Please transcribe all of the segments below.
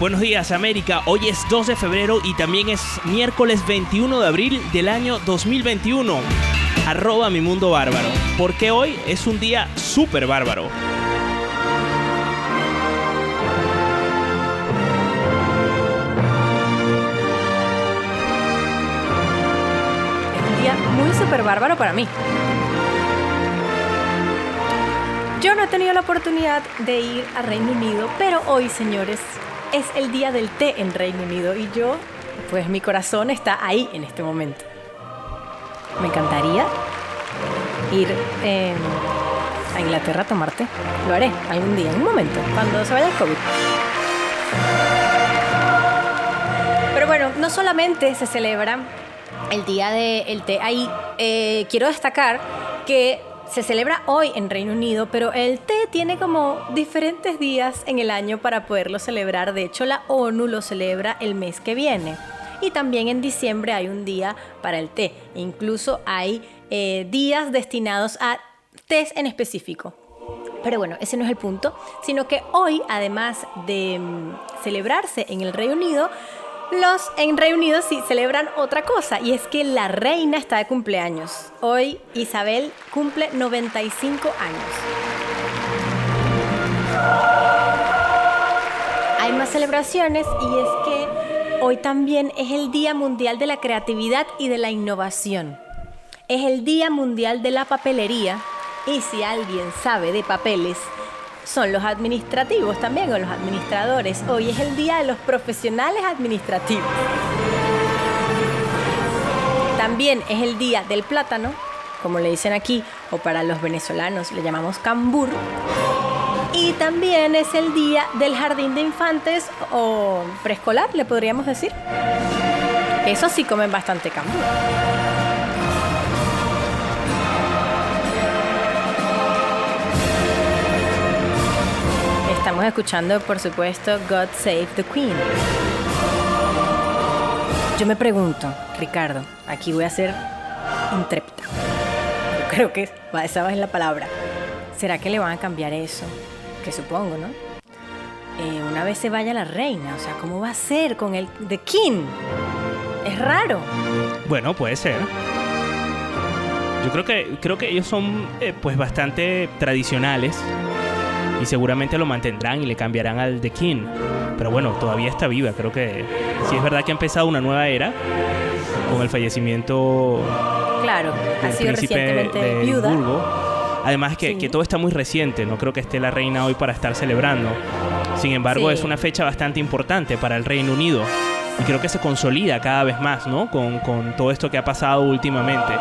Buenos días América. Hoy es 2 de febrero y también es miércoles 21 de abril del año 2021. Arroba mi mundo bárbaro, porque hoy es un día súper bárbaro. Es un día muy súper bárbaro para mí. Yo no he tenido la oportunidad de ir a Reino Unido, pero hoy, señores, es el día del té en Reino Unido y yo, pues mi corazón está ahí en este momento. Me encantaría ir eh, a Inglaterra a tomar té. Lo haré algún día, en un momento, cuando se vaya el COVID. Pero bueno, no solamente se celebra el día del té ahí, eh, quiero destacar que se celebra hoy en Reino Unido, pero el té tiene como diferentes días en el año para poderlo celebrar. De hecho, la ONU lo celebra el mes que viene. Y también en diciembre hay un día para el té. Incluso hay eh, días destinados a tés en específico. Pero bueno, ese no es el punto, sino que hoy, además de mm, celebrarse en el Reino Unido, en Reino Unido sí celebran otra cosa y es que la reina está de cumpleaños. Hoy Isabel cumple 95 años. Hay más celebraciones y es que hoy también es el Día Mundial de la Creatividad y de la Innovación. Es el Día Mundial de la Papelería y si alguien sabe de papeles, son los administrativos también o los administradores. Hoy es el día de los profesionales administrativos. También es el día del plátano, como le dicen aquí, o para los venezolanos le llamamos cambur. Y también es el día del jardín de infantes o preescolar, le podríamos decir. Eso sí comen bastante cambur. Estamos escuchando, por supuesto, God Save the Queen. Yo me pregunto, Ricardo, aquí voy a ser intrépida. Yo creo que esa es la palabra. ¿Será que le van a cambiar eso? Que supongo, ¿no? Eh, una vez se vaya la reina, o sea, ¿cómo va a ser con el The King? Es raro. Bueno, puede ser. Yo creo que creo que ellos son eh, pues bastante tradicionales y seguramente lo mantendrán y le cambiarán al The King. Pero bueno, todavía está viva. Creo que sí es verdad que ha empezado una nueva era con el fallecimiento Claro, ha del sido príncipe recientemente de viuda. Además que, Sí. que todo está muy reciente, no creo que esté la reina hoy para estar celebrando. Sin embargo, Sí. es una fecha bastante importante para el Reino Unido. Y creo que se consolida cada vez más, ¿no? Con, con todo esto que ha pasado últimamente.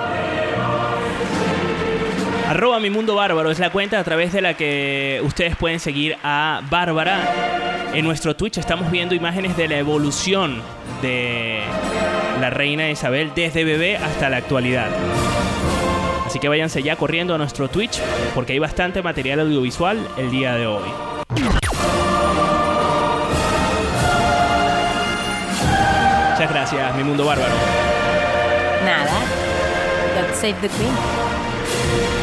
Arroba mi mundo bárbaro es la cuenta a través de la que ustedes pueden seguir a Bárbara. En nuestro Twitch estamos viendo imágenes de la evolución de la reina Isabel desde bebé hasta la actualidad. Así que váyanse ya corriendo a nuestro Twitch porque hay bastante material audiovisual el día de hoy. Muchas gracias, mi mundo bárbaro. Nada. Save the Queen.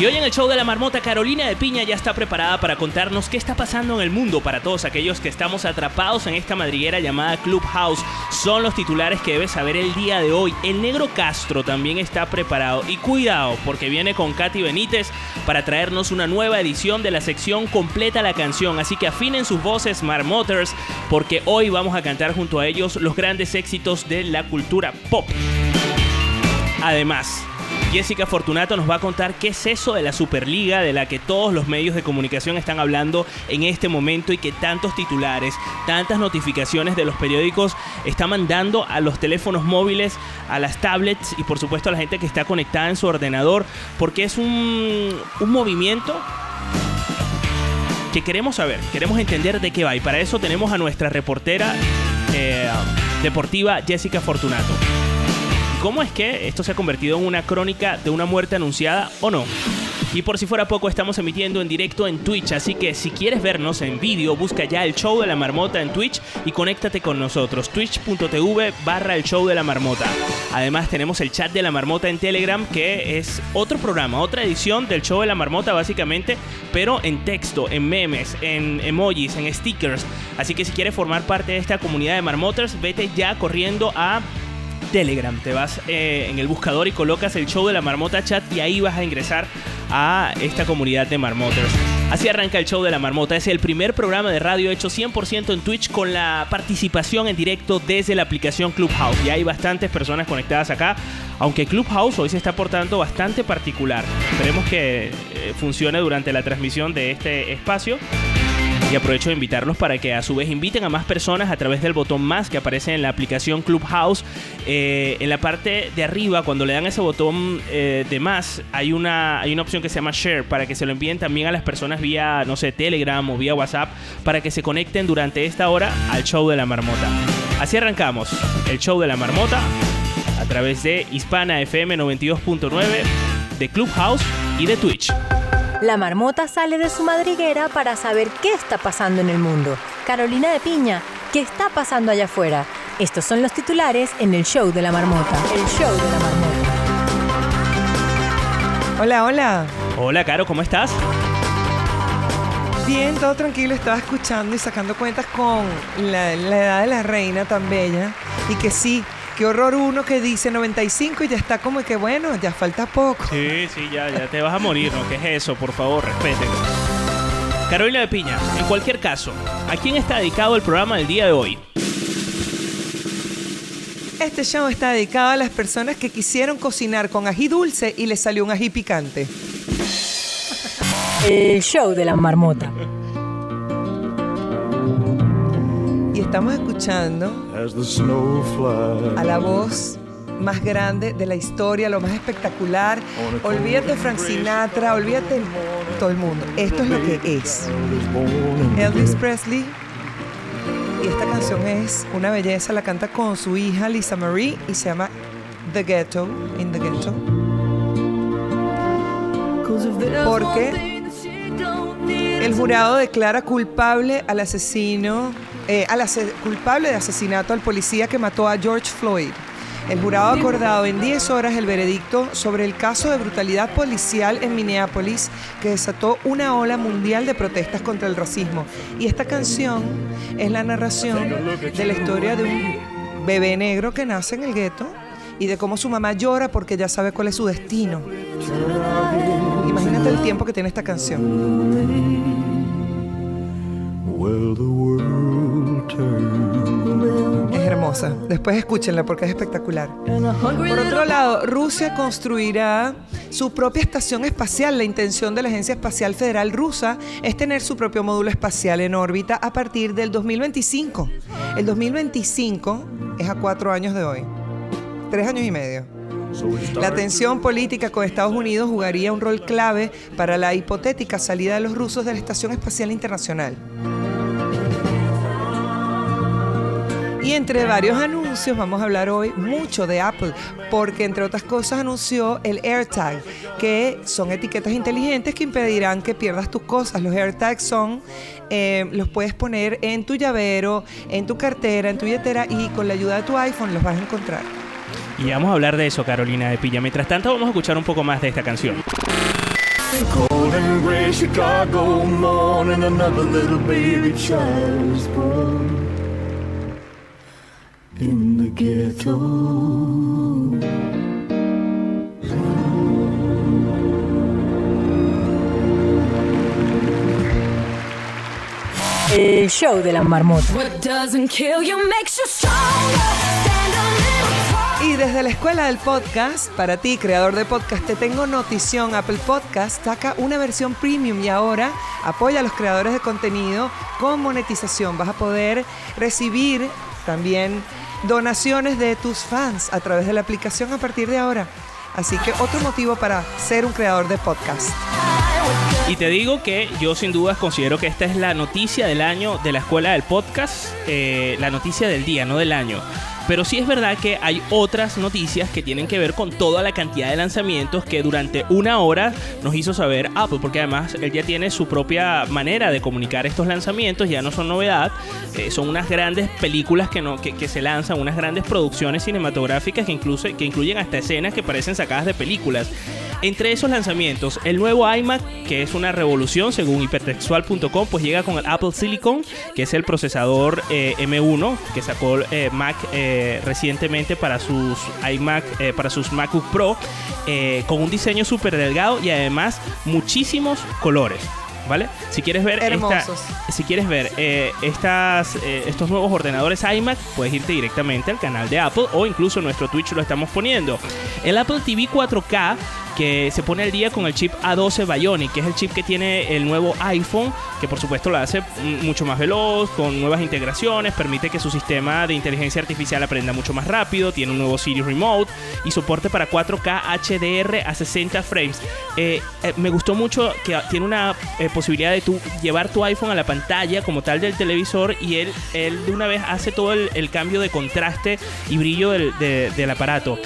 Y hoy en el show de la marmota, Carolina de Piña ya está preparada para contarnos qué está pasando en el mundo para todos aquellos que estamos atrapados en esta madriguera llamada Clubhouse. Son los titulares que debes saber el día de hoy. El negro Castro también está preparado. Y cuidado, porque viene con Katy Benítez para traernos una nueva edición de la sección completa la canción. Así que afinen sus voces, marmoters, porque hoy vamos a cantar junto a ellos los grandes éxitos de la cultura pop. Además, Jessica Fortunato nos va a contar qué es eso de la Superliga de la que todos los medios de comunicación están hablando en este momento y que tantos titulares, tantas notificaciones de los periódicos están mandando a los teléfonos móviles, a las tablets y por supuesto a la gente que está conectada en su ordenador, porque es un, un movimiento que queremos saber, queremos entender de qué va y para eso tenemos a nuestra reportera eh, deportiva Jessica Fortunato. ¿Cómo es que esto se ha convertido en una crónica de una muerte anunciada o no? Y por si fuera poco, estamos emitiendo en directo en Twitch, así que si quieres vernos en vídeo, busca ya el show de la marmota en Twitch y conéctate con nosotros, twitch.tv barra el show de la marmota. Además tenemos el chat de la marmota en Telegram, que es otro programa, otra edición del show de la marmota básicamente, pero en texto, en memes, en emojis, en stickers. Así que si quieres formar parte de esta comunidad de marmoters, vete ya corriendo a Telegram. Te vas eh, en el buscador y colocas el show de la marmota chat y ahí vas a ingresar a esta comunidad de marmoters. Así arranca el show de la marmota. Es el primer programa de radio hecho 100% en Twitch con la participación en directo desde la aplicación Clubhouse. Y hay bastantes personas conectadas acá, aunque Clubhouse hoy se está portando bastante particular. Esperemos que eh, funcione durante la transmisión de este espacio. Y aprovecho de invitarlos para que a su vez inviten a más personas a través del botón más que aparece en la aplicación Clubhouse. Eh, en la parte de arriba, cuando le dan ese botón eh, de más, hay una, hay una opción que se llama Share para que se lo envíen también a las personas vía, no sé, Telegram o vía WhatsApp para que se conecten durante esta hora al show de la marmota. Así arrancamos el show de la marmota a través de Hispana FM 92.9, de Clubhouse y de Twitch. La marmota sale de su madriguera para saber qué está pasando en el mundo. Carolina de Piña, ¿qué está pasando allá afuera? Estos son los titulares en el show de la marmota. El show de la marmota. Hola, hola. Hola, Caro, ¿cómo estás? Bien, todo tranquilo. Estaba escuchando y sacando cuentas con la, la edad de la reina tan bella. Y que sí, qué horror uno que dice 95 y ya está como que bueno, ya falta poco. Sí, sí, ya, ya te vas a morir, ¿no? ¿Qué es eso? Por favor, respeten. Carolina de Piña, en cualquier caso, ¿a quién está dedicado el programa del día de hoy? Este show está dedicado a las personas que quisieron cocinar con ají dulce y les salió un ají picante. El show de la marmota. Estamos escuchando a la voz más grande de la historia, lo más espectacular. Olvídate Frank Sinatra, olvídate todo el mundo. Esto es lo que es. Elvis Presley. Y esta canción es una belleza, la canta con su hija Lisa Marie y se llama The Ghetto, In the Ghetto. Porque el jurado declara culpable al asesino, eh, al culpable de asesinato al policía que mató a George Floyd. El jurado ha acordado en 10 horas el veredicto sobre el caso de brutalidad policial en Minneapolis que desató una ola mundial de protestas contra el racismo. Y esta canción es la narración de la historia de un bebé negro que nace en el gueto y de cómo su mamá llora porque ya sabe cuál es su destino. Imagínate el tiempo que tiene esta canción. Es hermosa. Después escúchenla porque es espectacular. Por otro lado, Rusia construirá su propia estación espacial. La intención de la Agencia Espacial Federal Rusa es tener su propio módulo espacial en órbita a partir del 2025. El 2025 es a cuatro años de hoy. Tres años y medio. La tensión política con Estados Unidos jugaría un rol clave para la hipotética salida de los rusos de la Estación Espacial Internacional. Y entre varios anuncios vamos a hablar hoy mucho de Apple, porque entre otras cosas anunció el AirTag, que son etiquetas inteligentes que impedirán que pierdas tus cosas. Los AirTags son, eh, los puedes poner en tu llavero, en tu cartera, en tu billetera y con la ayuda de tu iPhone los vas a encontrar. Y vamos a hablar de eso, Carolina de Pilla. Mientras tanto, vamos a escuchar un poco más de esta canción. Cold and gray Chicago morning, another little baby child is born in the ghetto. El show de la marmota. What doesn't kill you makes you stronger. Stand a little taller. Y desde la escuela del podcast, para ti, creador de podcast, te tengo notición. Apple Podcast saca una versión premium y ahora apoya a los creadores de contenido con monetización. Vas a poder recibir también donaciones de tus fans a través de la aplicación a partir de ahora. Así que otro motivo para ser un creador de podcast. Y te digo que yo sin dudas considero que esta es la noticia del año de la escuela del podcast, eh, la noticia del día, no del año. Pero sí es verdad que hay otras noticias que tienen que ver con toda la cantidad de lanzamientos que durante una hora nos hizo saber Apple, porque además él ya tiene su propia manera de comunicar estos lanzamientos, ya no son novedad, eh, son unas grandes películas que, no, que, que se lanzan, unas grandes producciones cinematográficas que, incluso, que incluyen hasta escenas que parecen sacadas de películas. Entre esos lanzamientos, el nuevo iMac, que es una revolución según hipertextual.com, pues llega con el Apple Silicon, que es el procesador eh, M1 que sacó eh, Mac eh, recientemente para sus iMac, eh, para sus MacBook Pro, eh, con un diseño súper delgado y además muchísimos colores. ¿Vale? Si quieres ver esta- si quieres ver eh, estas, eh, estos nuevos ordenadores iMac, puedes irte directamente al canal de Apple o incluso en nuestro Twitch lo estamos poniendo. El Apple TV 4K que se pone al día con el chip A12 Bionic, que es el chip que tiene el nuevo iPhone, que por supuesto lo hace mucho más veloz, con nuevas integraciones, permite que su sistema de inteligencia artificial aprenda mucho más rápido, tiene un nuevo Siri Remote y soporte para 4K HDR a 60 frames. Eh, eh, me gustó mucho que tiene una eh, posibilidad de tú llevar tu iPhone a la pantalla como tal del televisor y él, él de una vez hace todo el, el cambio de contraste y brillo del, de- del aparato.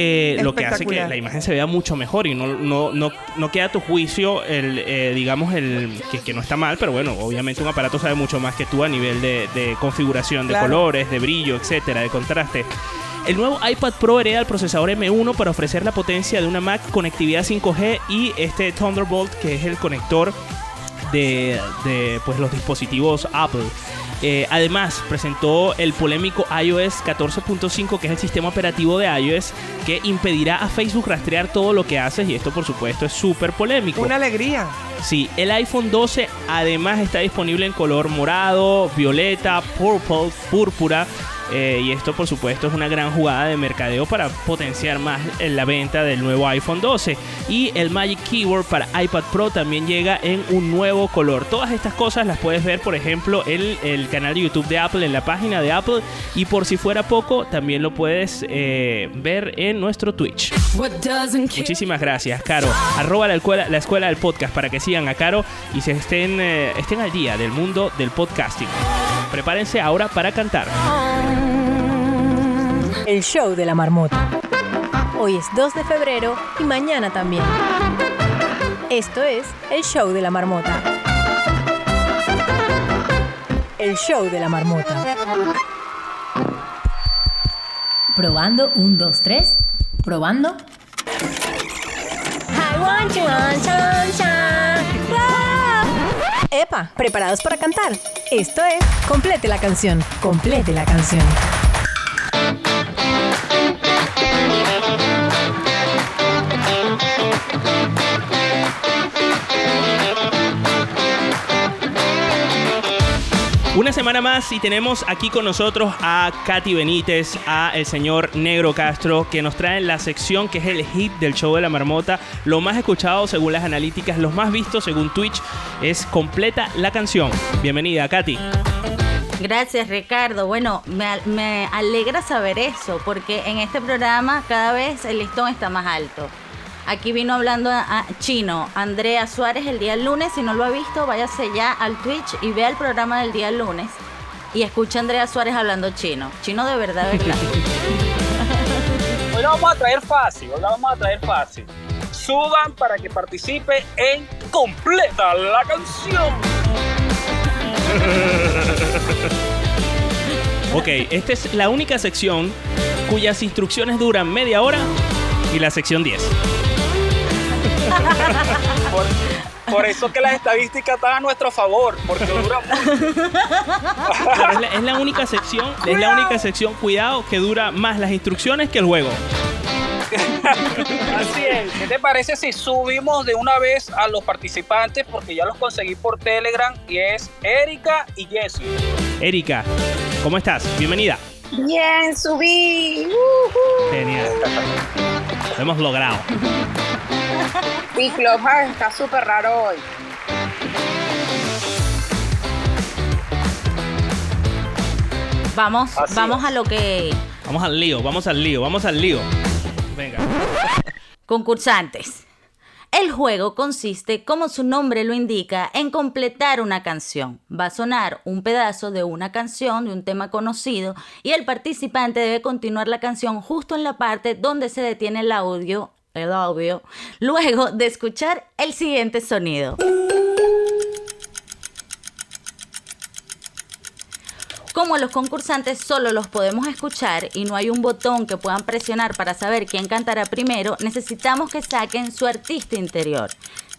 Eh, lo que hace que la imagen se vea mucho mejor y no, no, no, no queda a tu juicio el, eh, digamos, el que, que no está mal, pero bueno, obviamente un aparato sabe mucho más que tú a nivel de, de configuración de Claro. colores, de brillo, etcétera, de contraste. El nuevo iPad Pro hereda el procesador M1 para ofrecer la potencia de una Mac, conectividad 5G y este Thunderbolt, que es el conector de, de, pues, los dispositivos Apple. Eh, además, presentó el polémico iOS 14.5, que es el sistema operativo de iOS, que impedirá a Facebook rastrear todo lo que haces, y esto por supuesto es súper polémico. Una alegría. Sí, el iPhone 12 además está disponible en color morado, violeta, purple, púrpura. Eh, y esto por supuesto es una gran jugada de mercadeo para potenciar más en la venta del nuevo iPhone 12. Y el Magic Keyboard para iPad Pro también llega en un nuevo color. Todas estas cosas las puedes ver por ejemplo en el canal de YouTube de Apple, en la página de Apple. Y por si fuera poco, también lo puedes eh, ver en nuestro Twitch. Muchísimas gracias, Caro. Arroba la escuela, la escuela del podcast para que sigan a Caro y se estén, eh, estén al día del mundo del podcasting. Prepárense ahora para cantar. El show de la marmota. Hoy es 2 de febrero y mañana también. Esto es el show de la marmota. El show de la marmota. Probando, un, dos, tres. Probando. Epa, ¿preparados para cantar? Esto es Complete la canción. Complete la canción. Una semana más y tenemos aquí con nosotros a Katy Benítez, a el señor Negro Castro, que nos traen la sección que es el hit del show de la marmota, lo más escuchado según las analíticas, los más vistos según Twitch, es completa la canción. Bienvenida, Katy. Gracias Ricardo. Bueno, me, al- me alegra saber eso, porque en este programa cada vez el listón está más alto. Aquí vino hablando a, chino Andrea Suárez el día lunes. Si no lo ha visto, váyase ya al Twitch y vea el programa del día lunes. y escucha a Andrea Suárez hablando chino. Chino de verdad, verdad. Hoy la vamos a traer fácil, hoy la vamos a traer fácil. Suban para que participe en Completa la canción. Ok, esta es la única sección cuyas instrucciones duran media hora y la sección 10. Por, por eso que las estadísticas están a nuestro favor, porque dura mucho. Es, la, es la única sección, es la única sección, cuidado, que dura más las instrucciones que el juego. Así es. ¿Qué te parece si subimos de una vez a los participantes? Porque ya los conseguí por Telegram y es Erika y Jessie. Erika, ¿cómo estás? Bienvenida. Bien, subí. Genial. Lo hemos logrado. Sí, Clubhouse está súper raro hoy. Vamos, Así vamos es. a lo que Vamos al lío, vamos al lío, vamos al lío. Venga. Concursantes. El juego consiste, como su nombre lo indica, en completar una canción. Va a sonar un pedazo de una canción, de un tema conocido, y el participante debe continuar la canción justo en la parte donde se detiene el audio, el audio, luego de escuchar el siguiente sonido. Como los concursantes solo los podemos escuchar y no hay un botón que puedan presionar para saber quién cantará primero, necesitamos que saquen su artista interior.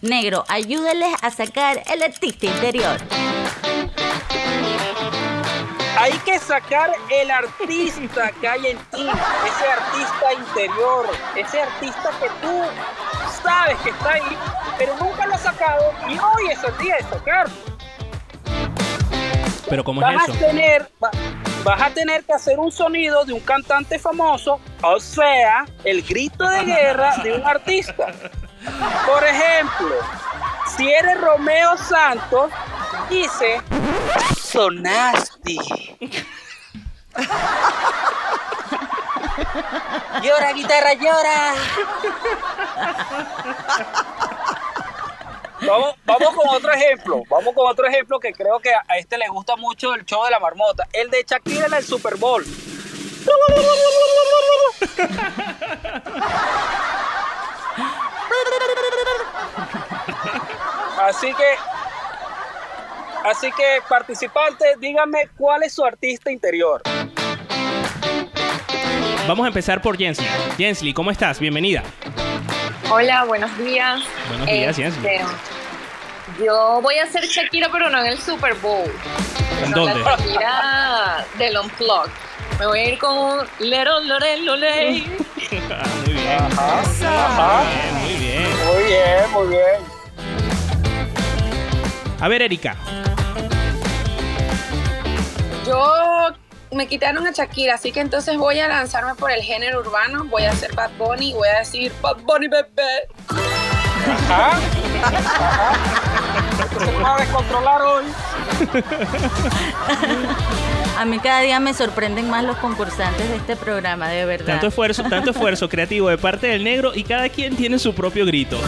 Negro, ayúdenles a sacar el artista interior. Hay que sacar el artista que hay en ti, ese artista interior, ese artista que tú sabes que está ahí, pero nunca lo has sacado y hoy es el día de sacarlo. Pero ¿cómo Vas es a eso? tener, va- vas a tener que hacer un sonido de un cantante famoso, o sea, el grito de guerra de un artista. Por ejemplo, si eres Romeo Santos, dice sonaste. Llora, guitarra, llora. Vamos, vamos con otro ejemplo. Vamos con otro ejemplo que creo que a este le gusta mucho el show de la marmota. El de Shakira en el Super Bowl. Así que, así que participantes, díganme cuál es su artista interior. Vamos a empezar por Jensly. Jensly, ¿cómo estás? Bienvenida. Hola, buenos días. Buenos días, Jensly. Este, Yo voy a ser Shakira, pero no en el Super Bowl. ¿En No, dónde? La Shakira del Unplugged. Me voy a ir con un Lero Lore Lole. Ah, muy bien. Ajá. Muy bien. Muy bien, muy bien. A ver, Erika. Yo me quitaron a Shakira, así que entonces voy a lanzarme por el género urbano. Voy a hacer Bad Bunny y voy a decir Bad Bunny bebé. Ajá. Ajá. Esto se va a descontrolar hoy. A mí cada día me sorprenden más los concursantes de este programa, de verdad. Tanto esfuerzo, tanto esfuerzo creativo de parte del negro y cada quien tiene su propio grito.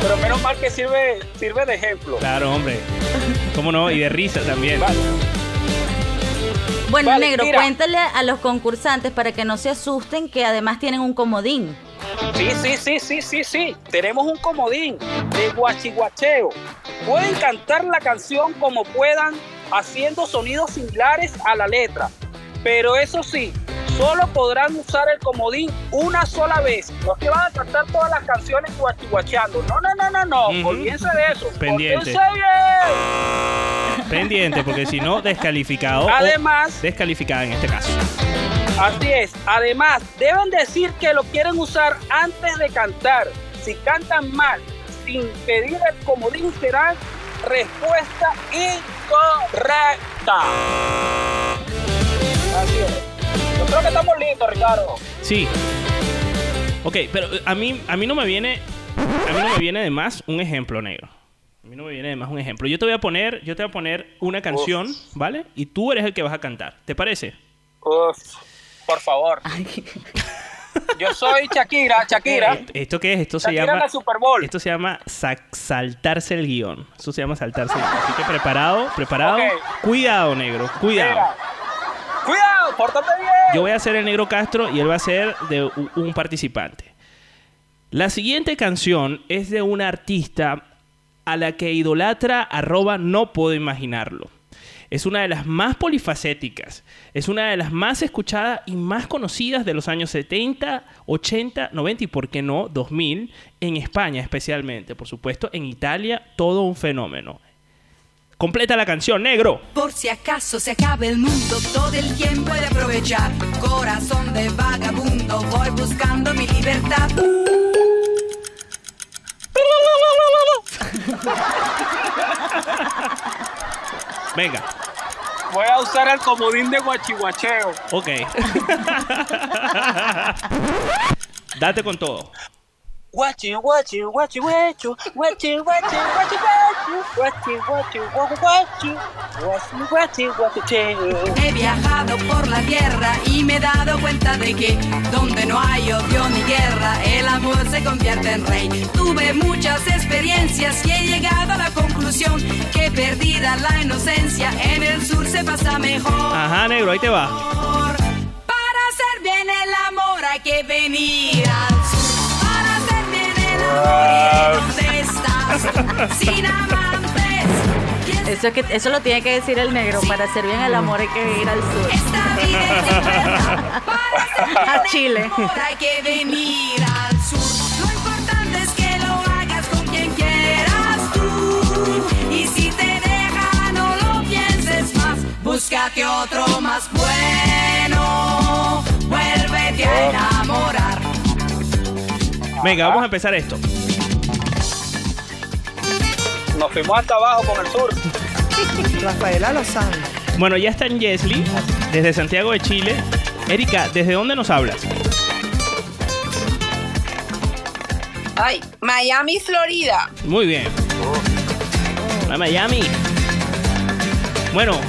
Pero menos mal que sirve, sirve de ejemplo. Claro, hombre. ¿Cómo no? Y de risa también. Bueno, Vale, negro, mira. cuéntale a los concursantes para que no se asusten que además tienen un comodín. Sí, sí, sí, sí, sí, sí. Tenemos un comodín de guachiguacheo. Pueden cantar la canción como puedan, haciendo sonidos similares a la letra. Pero eso sí, solo podrán usar el comodín una sola vez. No es que van a cantar todas las canciones guachiguacheando. No, no, no, no, no. Ujú. Olvídense de eso. Pendiente. Bien. Pendiente, porque si no, descalificado. Además, descalificada en este caso. Así es. Además, deben decir que lo quieren usar antes de cantar. Si cantan mal, sin pedir el comodín, será respuesta incorrecta. Así es. Yo creo que estamos listos, Ricardo. Sí. Ok, pero eh, a mí, a mí no me viene. A mí no me viene de más un ejemplo, negro. A mí no me viene de más un ejemplo. Yo te voy a poner, yo te voy a poner una canción, ¿vale? Y tú eres el que vas a cantar. ¿Te parece? Uf, por favor. Yo soy Shakira, Shakira. Eh, ¿Esto qué es? Esto se Shakira llama. Super Bowl. Esto se llama sa- saltarse el guion. Eso se llama saltarse el guion. Así que preparado, preparado. Cuidado, negro, cuidado. Mira. Cuidado, pórtate bien. Yo voy a ser el negro Castro y él va a ser de un participante. La siguiente canción es de una artista a la que idolatra arroba no puedo imaginarlo. Es una de las más polifacéticas, es una de las más escuchadas y más conocidas de los años 70, 80, 90 y, por qué no, 2000, en España especialmente. Por supuesto, en Italia, todo un fenómeno. Completa la canción, negro. Por si acaso se acabe el mundo, todo el tiempo puede aprovechar. Corazón de vagabundo, voy buscando mi libertad. Venga, Voy a usar el comodín de guachihuacheo. ok. Date con todo. Guachi, guachi, guachi, guacho, guachi, guachi, guachi, guachi, guachi, guachi, guachi, guachi, guachi, guachicheo. He viajado por la tierra y me he dado cuenta de que donde no hay odio ni guerra, el amor se convierte en rey. Tuve muchas experiencias y he llegado a la la inocencia, en el sur se pasa mejor. Ajá, negro, ahí te va. Para hacer bien el amor hay que venir al sur. Para hacer bien el amor, ¿y dónde estás? Sin amantes. Eso, es que, eso lo tiene que decir el negro. Para hacer bien el amor hay que ir al sur. Esta vida es. Para hacer bien A Chile. el amor hay que venir al sur. Búscate otro más bueno. Vuélvete a enamorar. Venga, vamos a empezar esto. Nos fuimos hasta abajo con el sur. Rafaela Lozano. Bueno, ya está en Yesli, desde Santiago de Chile. Erika, ¿desde dónde nos hablas? Ay, Miami, Florida. Muy bien. A Miami. Bueno,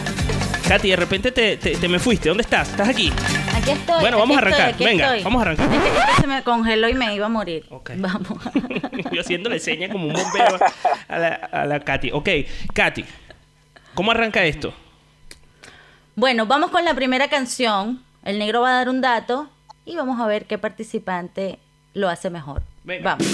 Katy, de repente te, te- te me fuiste. ¿Dónde estás? ¿Estás aquí? Aquí estoy. Bueno, vamos a arrancar. estoy, Venga, estoy. vamos a arrancar. Es que, es que se me congeló y me iba a morir. Ok. Vamos. Yo haciéndole seña como un bombero a la, a la Katy. Ok, Katy, ¿cómo arranca esto? Bueno, vamos con la primera canción. El negro va a dar un dato y vamos a ver qué participante lo hace mejor. Venga. Vamos.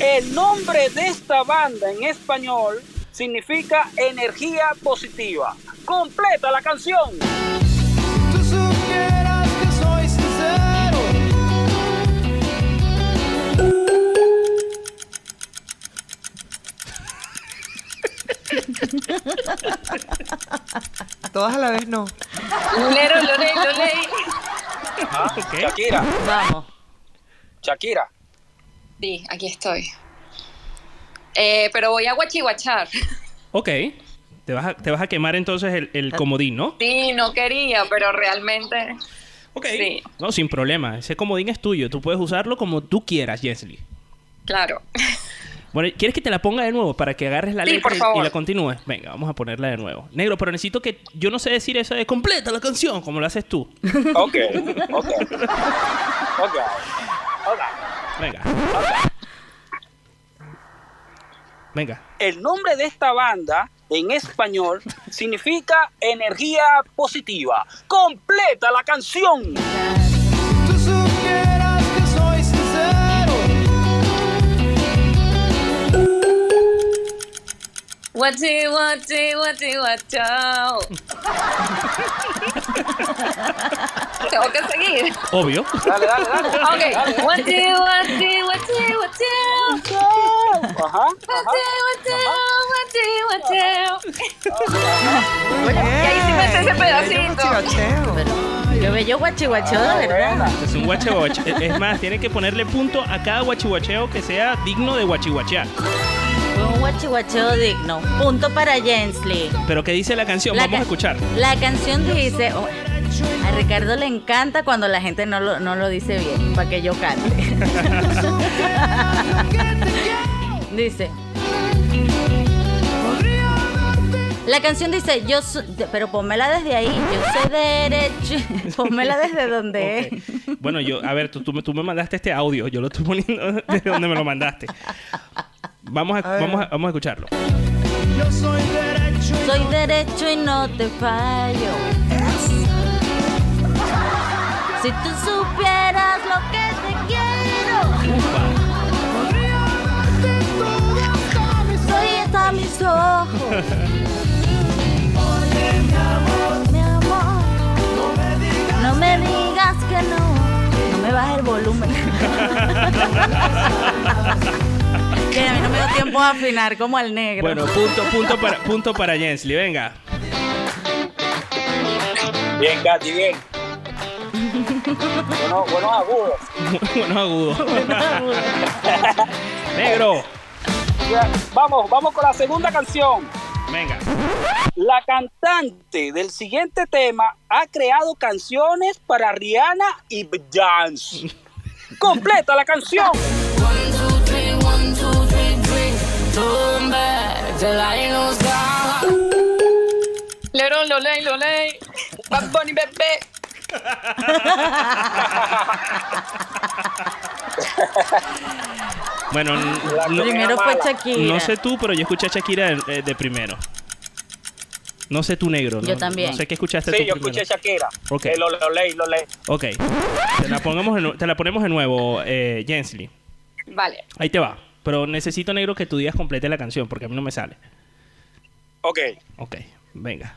El nombre de esta banda en español significa energía positiva. Completa la canción. Tú supieras que soy sincero. Todas a la vez no. Lero, lo leí, lo leí. Ah. Shakira, Vamos. Shakira. Sí, aquí estoy. Eh, pero voy a guachihuachar. Ok. Te vas a, te vas a quemar entonces el, el comodín, ¿no? Sí, no quería, pero realmente. Ok. Sí. No, sin problema. Ese comodín es tuyo. Tú puedes usarlo como tú quieras, Jesly. Claro. Bueno, ¿quieres que te la ponga de nuevo para que agarres la Sí, letra por y- y, favor. la continúes? Venga, vamos a ponerla de nuevo. Negro, pero necesito que... Yo no sé decir eso de completa la canción, como lo haces tú. Ok, ok. Ok. Ok. Venga. El nombre de esta banda en español significa energía positiva. Completa la canción. Guachi, guachi, guachi, guachao. Tengo que seguir. Obvio. Dale, dale, dale. Ok. Guachi, guachi, guachi, guachao. Ajá. Guachi, guachao, guachi, guachao. Bien. Y ahí sí me sé ese pedacito. Yo bello guachihuacheo de verdad. Es un guachihuache. Es más, tiene que ponerle punto a cada guachihuacheo que sea digno de guachihuachear. Guachihuacheo digno. Punto para Jensley. Pero ¿qué dice la canción? La Vamos a escuchar. La canción dice. oh, a Ricardo le encanta cuando la gente no lo, no lo dice bien, para que yo cante. dice. La canción dice, yo soy, pero pónmela desde ahí, yo soy derecho, pónmela desde donde es. Bueno, yo, a ver, tú, tú, tú me mandaste este audio, yo lo estoy poniendo desde donde me lo mandaste. Vamos a, A vamos a, vamos a escucharlo. Yo soy derecho y Soy derecho y no te fallo. Si tú supieras lo que te quiero, soy hasta mis ojos. Mi amor, no me digas que no. No me bajes el volumen. Que a mí no me dio tiempo a afinar como al negro. Bueno, punto, punto para, punto para Jensly, venga. Bien, Katy, bien. Bueno, buenos agudos. Bueno, agudo. Negro, Ya, Vamos, vamos con la segunda canción. venga. La cantante del siguiente tema ha creado canciones para Rihanna y Beyoncé. Completa la canción. Three. Turn back till I lose God. Leron, loley, loley. Bad Bunny, bebé. Bueno, no, Primero fue. Shakira. no sé tú, pero yo escuché a Shakira de, eh, de primero. No sé tú, negro. Yo no- también. No sé qué escuchaste Sí, tú yo primero. escuché Shakira. Ok. Eh, lo, lo leí, lo leí. Ok. Te la, pongamos te la ponemos de nuevo, eh, Jensly. Vale. Ahí te va. Pero necesito, negro, que tú digas complete la canción, porque a mí no me sale. Ok. Ok, venga.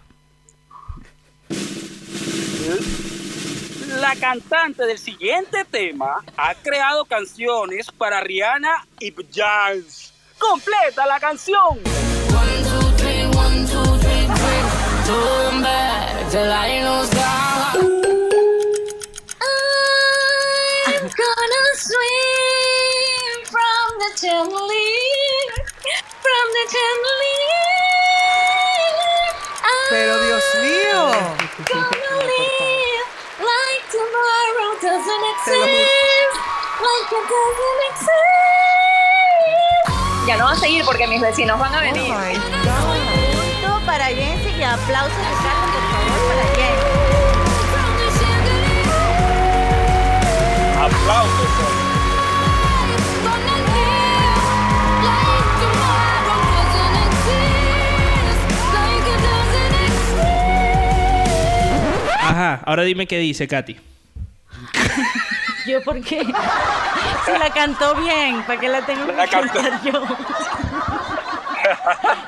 La cantante del siguiente tema ha creado canciones para Rihanna y Beyoncé. Completa la canción. One, two, three, one, two, three, three. The chandelier, from the chandelier. Pero Dios mío. I'm gonna live like tomorrow doesn't exist, like it doesn't exist. Ya no va a seguir porque mis vecinos van a Oh venir. my God. Punto para Jensi y aplausos Ricardo, por favor, para Jensi. Aplausos. Ajá, ahora dime qué dice, Katy. ¿Yo por qué? Si la cantó bien, ¿para qué la tengo que La cantar yo?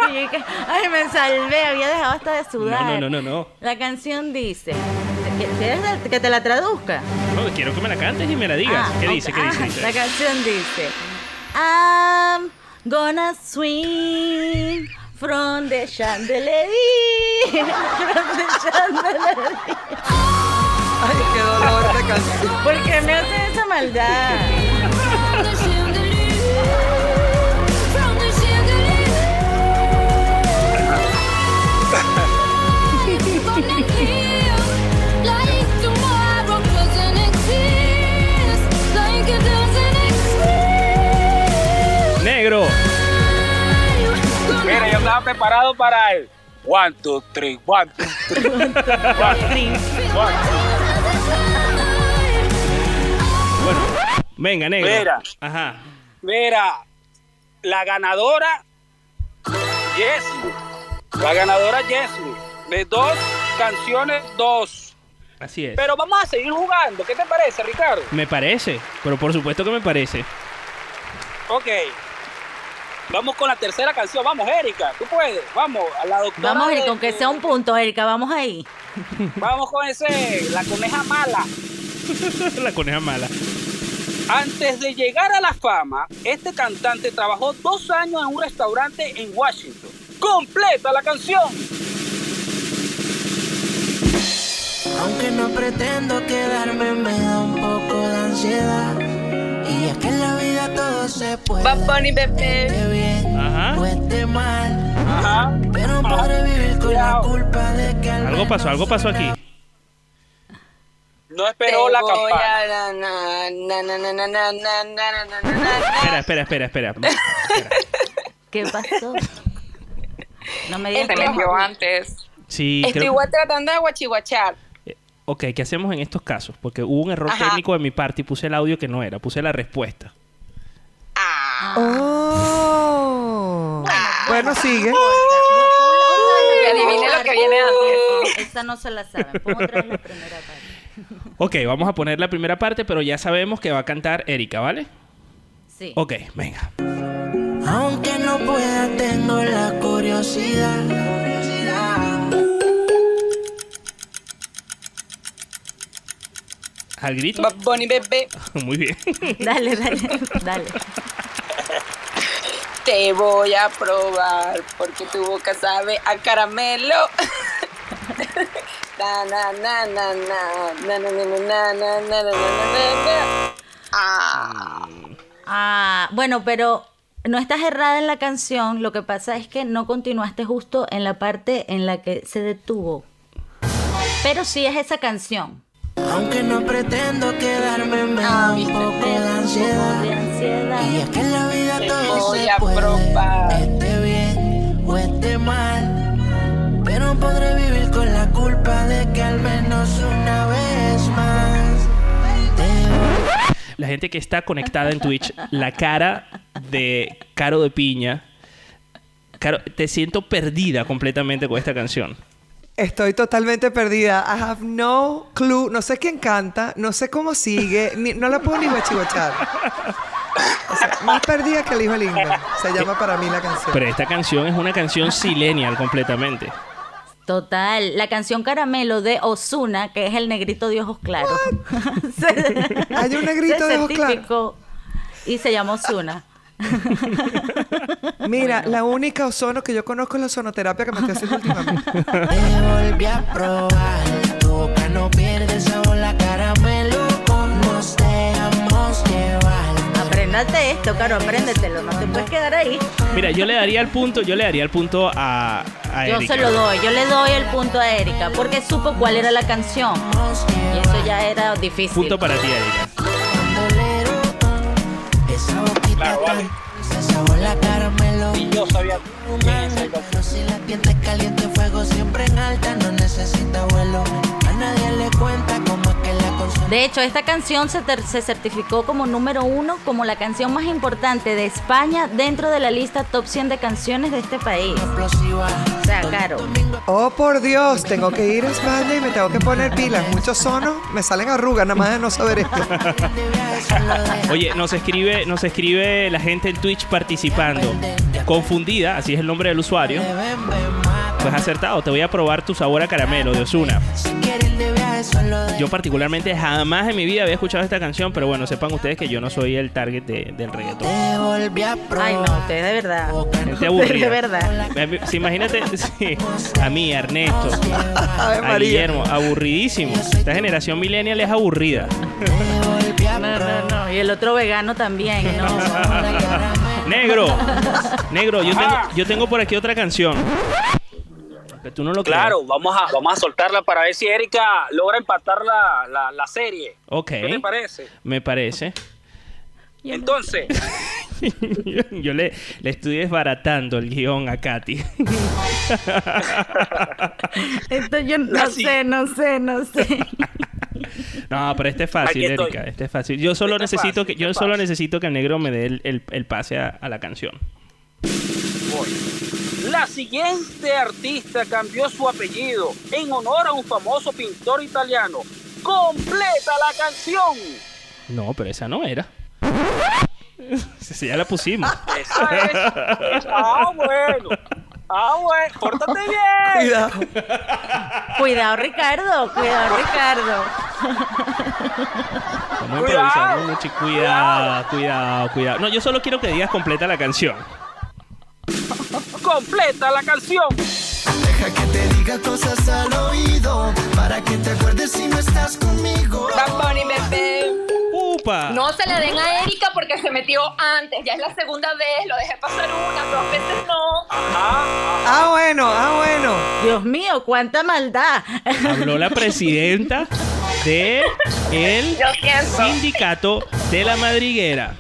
Y yo que, Ay, me salvé, había dejado hasta de sudar. No, no, no, no, no. La canción dice, ¿que- ¿quieres que te la traduzca? No, quiero que me la cantes y me la digas. Ah, ¿Qué dice? ¿Qué dice? Ah, dice? La canción dice I'm gonna swing from the chandelier from the chandelier Ay, qué dolor de canción. ¿Por qué me hacen esa maldad? Para el one, two, three, one, two, three. One, two, one, two. Bueno, venga, negro. Mira. Ajá. Mira, la ganadora Jessie. La ganadora Jessie. De dos canciones, dos. Así es. Pero vamos a seguir jugando. ¿Qué te parece, Ricardo? Me parece, pero por supuesto que me parece. Ok. Vamos con la tercera canción. Vamos, Erika. Tú puedes. Vamos, a la doctora. Vamos a ir de- con que sea un punto, Erika, vamos ahí. Vamos con ese. La coneja mala. la coneja mala. Antes de llegar a la fama, este cantante trabajó dos años en un restaurante en Washington. ¡Completa la canción! Aunque no pretendo quedarme, me da un poco de ansiedad. Y que en la vida todo se puede. Bunny, bebé. Bien, Ajá. Puede mal. Ajá. Pero para vivir con la culpa de que. Algo pasó, algo pasó aquí. No esperó la campana. Espera, espera, espera, espera. ¿Qué pasó? No me digas. Se metió antes. Sí, Estoy creo... tratando de guachihuachar. Ok, ¿qué hacemos en estos casos? Porque hubo un error Ajá. técnico de mi parte y puse el audio que no era, puse la respuesta. Oh. Bueno, sigue. Que adivine lo que viene antes. Esta no se la saben. Pon otra vez la primera parte. Ok, vamos a poner la primera parte, pero ya sabemos que va a cantar Erika, ¿vale? Sí. Ok, venga. Aunque no pueda, tengo la curiosidad. ¿Al grito? Bad Bunny bebé, Muy bien. Dale, dale, dale. te voy a probar porque tu boca sabe a caramelo. Na, na, na, na, na, na, na, na, na, na, na, na, na, na, na. Ah. Ah, bueno, pero no estás errada en la canción. Lo que pasa es que no continuaste justo en la parte en la que se detuvo. Pero sí es esa canción. Aunque no pretendo quedarme, me da un poco de ansiedad. Y es que en la vida todo voy se a puede, probar. esté bien o esté mal. Pero podré vivir con la culpa de que al menos una vez más te La gente que está conectada en Twitch, la cara de Caro de Piña. Caro, te siento perdida completamente con esta canción. Estoy totalmente perdida. I have no clue. No sé quién canta, no sé cómo sigue, ni- no la puedo ni guachigochar. O sea, más perdida que el hijo lindo. Se llama para mí la canción. Pero esta canción es una canción silenial completamente. Total, la canción Caramelo de Osuna, que es el negrito de ojos claros. Hay un negrito se de ojos claros. Y se llama Osuna. Mira, la única ozono que yo conozco es la ozonoterapia que me estoy haciendo últimamente. Te volví a probar. Tu boca no pierde sabor la caramelo. Nos dejamos llevar. Apréndate esto, Caro, apréndetelo. No te puedes quedar ahí. Mira, yo le daría el punto, yo le daría el punto a, a Yo Erika. se lo doy, yo le doy el punto a Erika, porque supo cuál era la canción. Y eso ya era difícil. Punto para ti, Erika. De hecho, esta canción se, se certificó como número uno, como la canción más importante de España dentro de la lista top 100 de canciones de este país. Explosiva. O sea, Caro. Oh, por Dios, tengo que ir a España y me tengo que poner pilas. Muchos sonos, me salen arrugas nada más de no saber esto. Oye, nos escribe, nos escribe la gente en Twitch participando. Confundida, así es el nombre del usuario. Pues acertado, te voy a probar tu sabor a caramelo de Osuna. Yo particularmente jamás en mi vida había escuchado esta canción, pero bueno, sepan ustedes que yo no soy el target de- del reggaetón. Te volví a probar. Ay, no, usted de verdad. Gente aburrida. De verdad. Sí, imagínate, sí, a mí, a Ernesto, a. Guillermo, aburridísimo. Esta generación millennial es aburrida. Te volví a No, no, no. Y el otro vegano también, ¿no? Negro, negro, yo tengo, yo tengo por aquí otra canción. Que tú no lo crees. Claro, vamos a, vamos a soltarla para ver si Erika logra empatar la, la, la serie. Ok. ¿Qué te parece? Me parece. Entonces, yo le, le estoy desbaratando el guion a Katy. Esto yo no Así. sé, no sé, no sé. No, pero este es fácil. Erika. Este es fácil. Yo solo Este es necesito fácil, que yo solo fácil. necesito que el negro me dé el, el- el pase a, a la canción. voy. La siguiente artista cambió su apellido en honor a un famoso pintor italiano. ¡Completa la canción! No, pero esa no era. Sí, ya la pusimos. Esa es. ah, bueno. Ah, bueno. Pórtate bien. Cuidado. Cuidado, Ricardo. Cuidado, Ricardo. Cuidado. improvisar mucho. Cuidado, cuidado, cuidado. No, yo solo quiero que digas completa la canción. Completa la canción. Deja que te diga cosas al oído para que te acuerdes si no estás conmigo. Bad Bunny bebé. ¡Upa! No se le den a Erika porque se metió antes. Ya es la segunda vez. Lo dejé pasar una, dos veces no. Ah, bueno, ah, bueno. Dios mío, cuánta maldad. Habló la presidenta de el sindicato de la madriguera.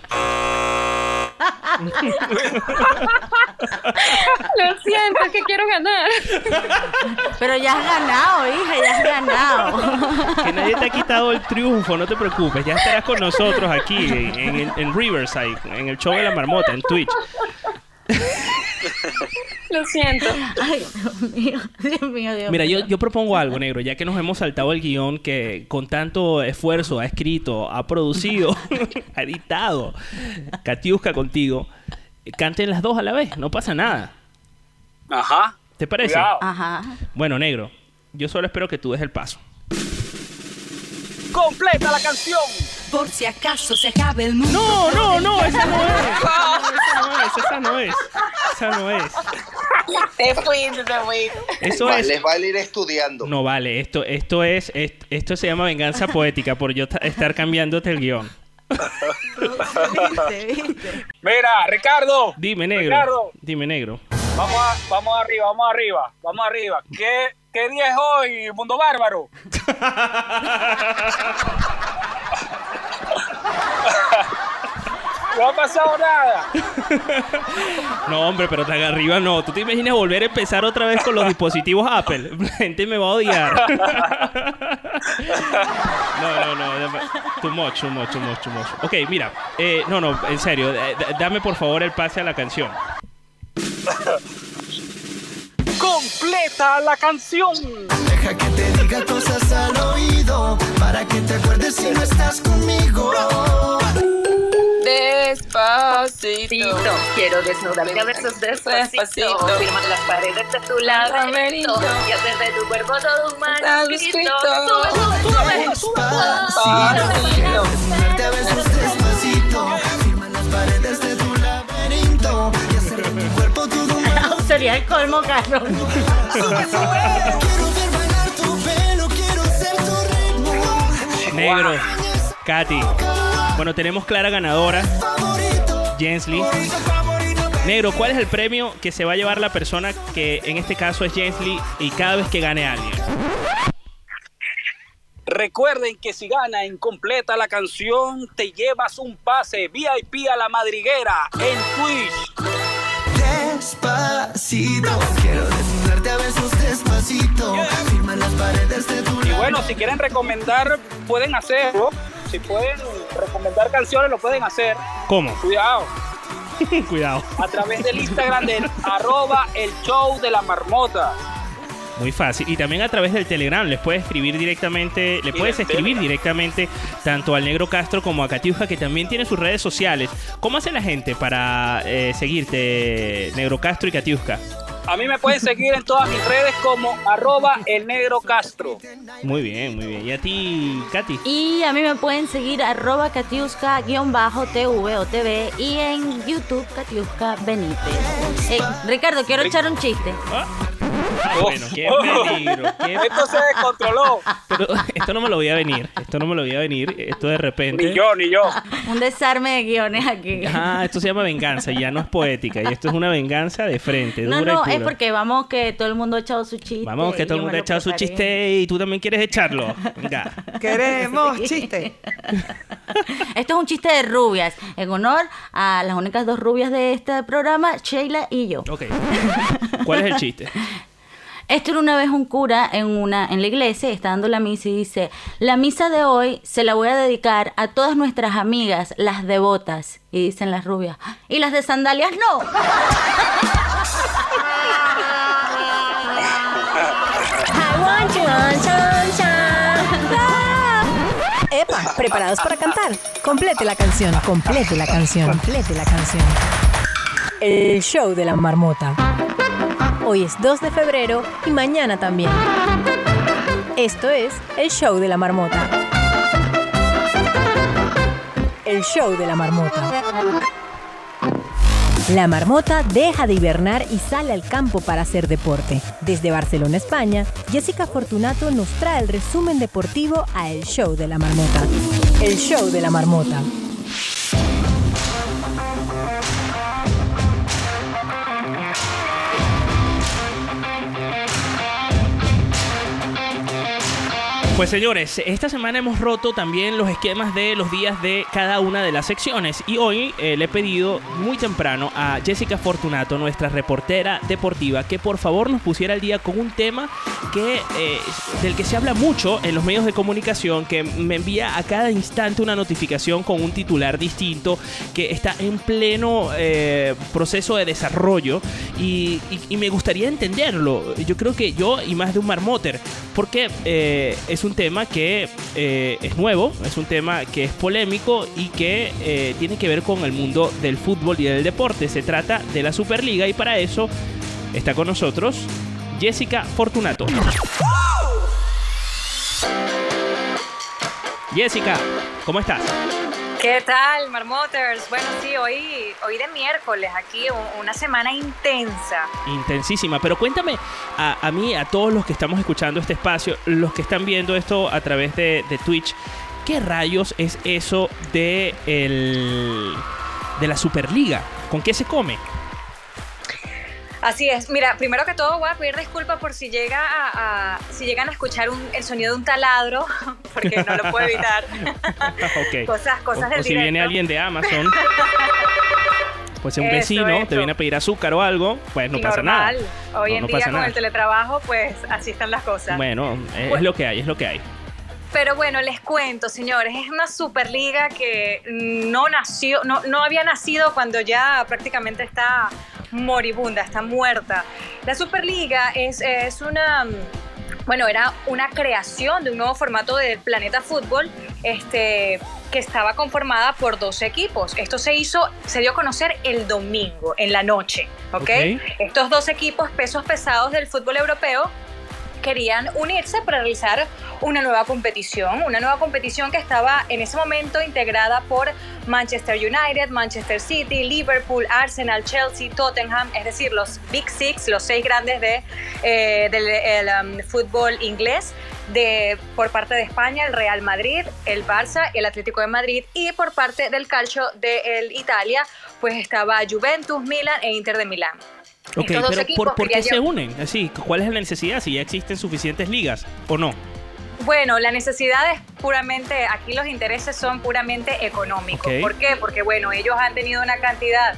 Lo siento, es que quiero ganar. Pero ya has ganado, hija, ya has ganado. Que nadie te ha quitado el triunfo, no te preocupes. Ya estarás con nosotros aquí en, en- en Riverside, en el show de la marmota, en Twitch. Lo siento. Ay, Dios mío, Dios mío, Dios Mira, mío. yo, yo propongo algo, negro, ya que nos hemos saltado el guion que con tanto esfuerzo ha escrito, ha producido, ha editado Katiuska contigo. Canten las dos a la vez, no pasa nada. Ajá. ¿Te parece? Cuidado. Ajá. Bueno, negro, yo solo espero que tú des el paso. Completa la canción. Por si acaso se acabe el mundo. No, no, no, esa no es. Esa no es, esa no es. Esa no es. Te fuiste, te fuiste. Eso es. Les vale ir estudiando. No vale, esto, esto es, est- esto se llama venganza poética por yo ta- estar cambiándote el guion. Mira, Ricardo. Dime, negro. Ricardo. Dime, negro. Vamos, a- vamos arriba, vamos arriba, vamos arriba. ¿Qué, qué día es hoy, mundo bárbaro? No ha pasado nada. No, hombre, pero tan arriba no. ¿Tú te imaginas volver a empezar otra vez con los dispositivos Apple? La gente me va a odiar. No, no, no. Too much, too much, too much, too much. Ok, mira. eh, no, no, en serio. eh, dame por favor el pase a la canción. Completa la canción. Deja que te diga cosas al oído para que te acuerdes si no estás conmigo. Despacito. Quiero desnudarte a besos despacito. Despacito. Firma las paredes de tu laberinto. Y hacer de tu cuerpo todo un manuscrito. Sube, sube, sube. Despacito. Despacito. Sería el colmo, Carlos. Quiero ver bailar tu pelo, quiero ser tu ritmo. Negro. Katy. Bueno, tenemos clara ganadora. Jensley. Negro, ¿cuál es el premio que se va a llevar la persona que en este caso es Jensley y cada vez que gane alguien? Recuerden que si gana en completa la canción, te llevas un pase VIP a la madriguera en Twitch. Despacito. Quiero desnudarte a besos despacito. Firma las paredes de tu Y bueno, si quieren recomendar, pueden hacerlo. Si pueden recomendar canciones, lo pueden hacer. ¿Cómo? Cuidado. Cuidado. A través del Instagram del arroba el show de la marmota. Muy fácil. Y también a través del Telegram. Les puedes escribir directamente, le puedes escribir directamente tanto al Negro Castro como a Catiuja, que también tiene sus redes sociales. ¿Cómo hace la gente para eh, seguirte, Negro Castro y Catiuska? A mí me pueden seguir en todas mis redes como arroba el negro Castro. Muy bien, muy bien. ¿Y a ti, Katy? Y a mí me pueden seguir arroba Katiuska-TV o TV y en YouTube Katiuska Benítez. Eh, Ricardo, quiero echar un chiste. Ah, bueno, qué peligro. qué- Esto se descontroló. Pero esto no me lo voy a venir. Esto no me lo voy a venir. Esto de repente. Ni yo, ni yo. Un desarme de guiones aquí. Ah, esto se llama venganza, ya no es poética. Y esto es una venganza de frente, No, dura y no, pura. Es porque vamos que todo el mundo ha echado su chiste. Vamos, que todo el mundo ha echado su chiste y tú también quieres echarlo. Venga. Queremos Sí. chiste. Esto es un chiste de rubias, en honor a las únicas dos rubias de este programa, Sheila y yo. Ok. ¿Cuál es el chiste? Esto era una vez un cura en una en la iglesia, está dando la misa y dice, la misa de hoy se la voy a dedicar a todas nuestras amigas, las devotas. Y dicen las rubias, y las de sandalias no. I Epa, ¿preparados para cantar? Complete la canción, complete la canción, complete la canción. El show de la marmota. Hoy es 2 de febrero y mañana también. Esto es el show de la marmota. El show de la marmota. La marmota deja de hibernar y sale al campo para hacer deporte. Desde Barcelona, España, Jessica Fortunato nos trae el resumen deportivo a El Show de la Marmota. El Show de la Marmota. Pues señores, esta semana hemos roto también los esquemas de los días de cada una de las secciones y hoy eh, le he pedido muy temprano a Jessica Fortunato, nuestra reportera deportiva, que por favor nos pusiera al día con un tema que eh, del que se habla mucho en los medios de comunicación, que me envía a cada instante una notificación con un titular distinto, que está en pleno eh, proceso de desarrollo y, me gustaría entenderlo. Yo creo que yo y más de un marmoter, porque eh, un tema que eh, es nuevo, es un tema que es polémico y que eh, tiene que ver con el mundo del fútbol y del deporte. Se trata de la Superliga y para eso está con nosotros Jessica Fortunato. Jessica, ¿cómo estás? ¿Qué tal, Marmoters? Bueno, sí, hoy, hoy de miércoles, aquí una semana intensa. Intensísima, pero cuéntame a, a mí, a todos los que estamos escuchando este espacio, los que están viendo esto a través de, de Twitch, ¿qué rayos es eso de, el, de la Superliga? ¿Con qué se come? Así es. Mira, primero que todo voy a pedir disculpas por si llega a, a- si llegan a escuchar un- el sonido de un taladro, porque no lo puedo evitar. ok. Cosas- cosas o, del o si viene alguien de Amazon, pues un Eso, vecino te viene a pedir azúcar o algo, pues no pasa nada. Hoy No, en no día con nada. el teletrabajo, pues así están las cosas. Bueno, es, Bueno. lo que hay, es lo que hay. Pero bueno, les cuento, señores, es una superliga que no nació, no, no había nacido cuando ya prácticamente está moribunda, está muerta. La superliga es, es una, bueno, era una creación de un nuevo formato del planeta fútbol, este que estaba conformada por dos equipos. Esto se hizo, se dio a conocer el domingo, en la noche, ¿ok? Ok. Estos dos equipos pesos pesados del fútbol europeo querían unirse para realizar una nueva competición, una nueva competición que estaba en ese momento integrada por Manchester United, Manchester City, Liverpool, Arsenal, Chelsea, Tottenham, es decir, los Big Six, los seis grandes de, eh, del el, um, fútbol inglés. De, por parte de España, el Real Madrid, el Barça, el Atlético de Madrid y por parte del calcio de Italia, pues estaba Juventus, Milan e Inter de Milán. Ok, pero ¿por, por qué se unen? Así, ¿cuál es la necesidad? Si ya existen suficientes ligas o no. Bueno, la necesidad es puramente, aquí los intereses son puramente económicos. ¿Por qué? Porque bueno, ellos han tenido una cantidad,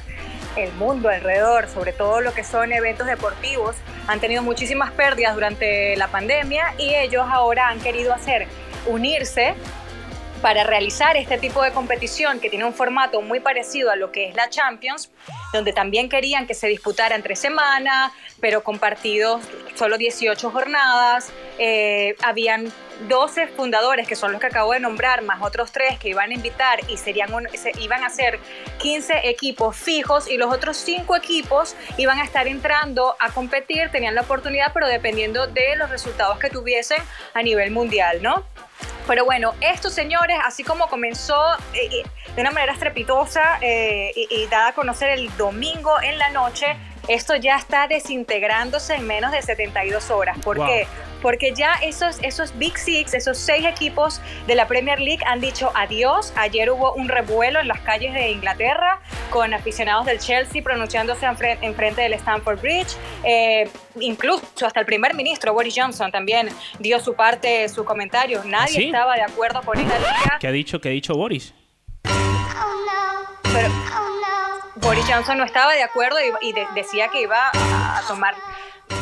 el mundo alrededor, sobre todo lo que son eventos deportivos, han tenido muchísimas pérdidas durante la pandemia y ellos ahora han querido hacer, unirse para realizar este tipo de competición que tiene un formato muy parecido a lo que es la Champions, donde también querían que se disputara entre semana, pero con partidos solo 18 jornadas. Eh, habían 12 fundadores, que son los que acabo de nombrar, más otros tres que iban a invitar y serían un- iban a ser 15 equipos fijos y los otros 5 equipos iban a estar entrando a competir, tenían la oportunidad, pero dependiendo de los resultados que tuviesen a nivel mundial, ¿no? Pero bueno, estos señores, así como comenzó eh, eh, de una manera estrepitosa eh, y, y dada a conocer el domingo en la noche, esto ya está desintegrándose en menos de 72 horas. ¿Por Wow. qué? Porque ya esos, esos Big Six, esos seis equipos de la Premier League han dicho adiós. Ayer hubo un revuelo en las calles de Inglaterra con aficionados del Chelsea pronunciándose en frente, en frente del Stamford Bridge. Eh, incluso hasta el primer ministro Boris Johnson también dio su parte, su comentario. Nadie ¿Sí? estaba de acuerdo con esta liga. ¿Qué ha dicho, qué ha dicho Boris? Pero Boris Johnson no estaba de acuerdo y, y de- decía que iba a, tomar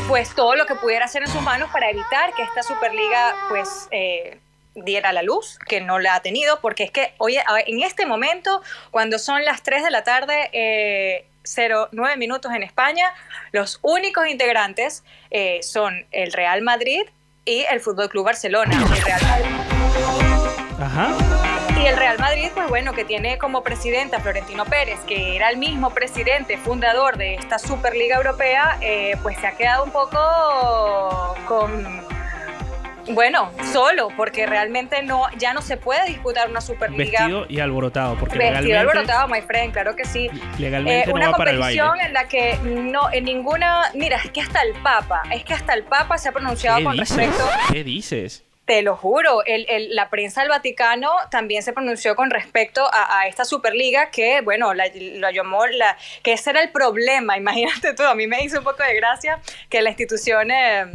pues todo lo que pudiera hacer en sus manos para evitar que esta Superliga pues eh, diera la luz, que no la ha tenido, porque es que hoy, en este momento, cuando son las 3 de la tarde, eh, 09 minutos en España, los únicos integrantes eh, son el Real Madrid y el Fútbol Club Barcelona. Ajá. Y el Real Madrid, pues bueno, que tiene como presidente a Florentino Pérez, que era el mismo presidente fundador de esta Superliga Europea, eh, pues se ha quedado un poco con, bueno, solo, porque realmente no, ya no se puede disputar una Superliga. Vestido y alborotado, porque Vestido legalmente, alborotado, my friend, claro que sí. legalmente Eh, no una va para el baile. competición en la que no, en ninguna, mira, es que hasta el Papa, es que hasta el Papa se ha pronunciado ¿Qué con dices? respecto ¿Qué dices? Te lo juro, el- el- la prensa del Vaticano también se pronunció con respecto a, esta Superliga que, bueno, la, la llamó, la, que ese era el problema, imagínate tú, a mí me hizo un poco de gracia que la institución... eh,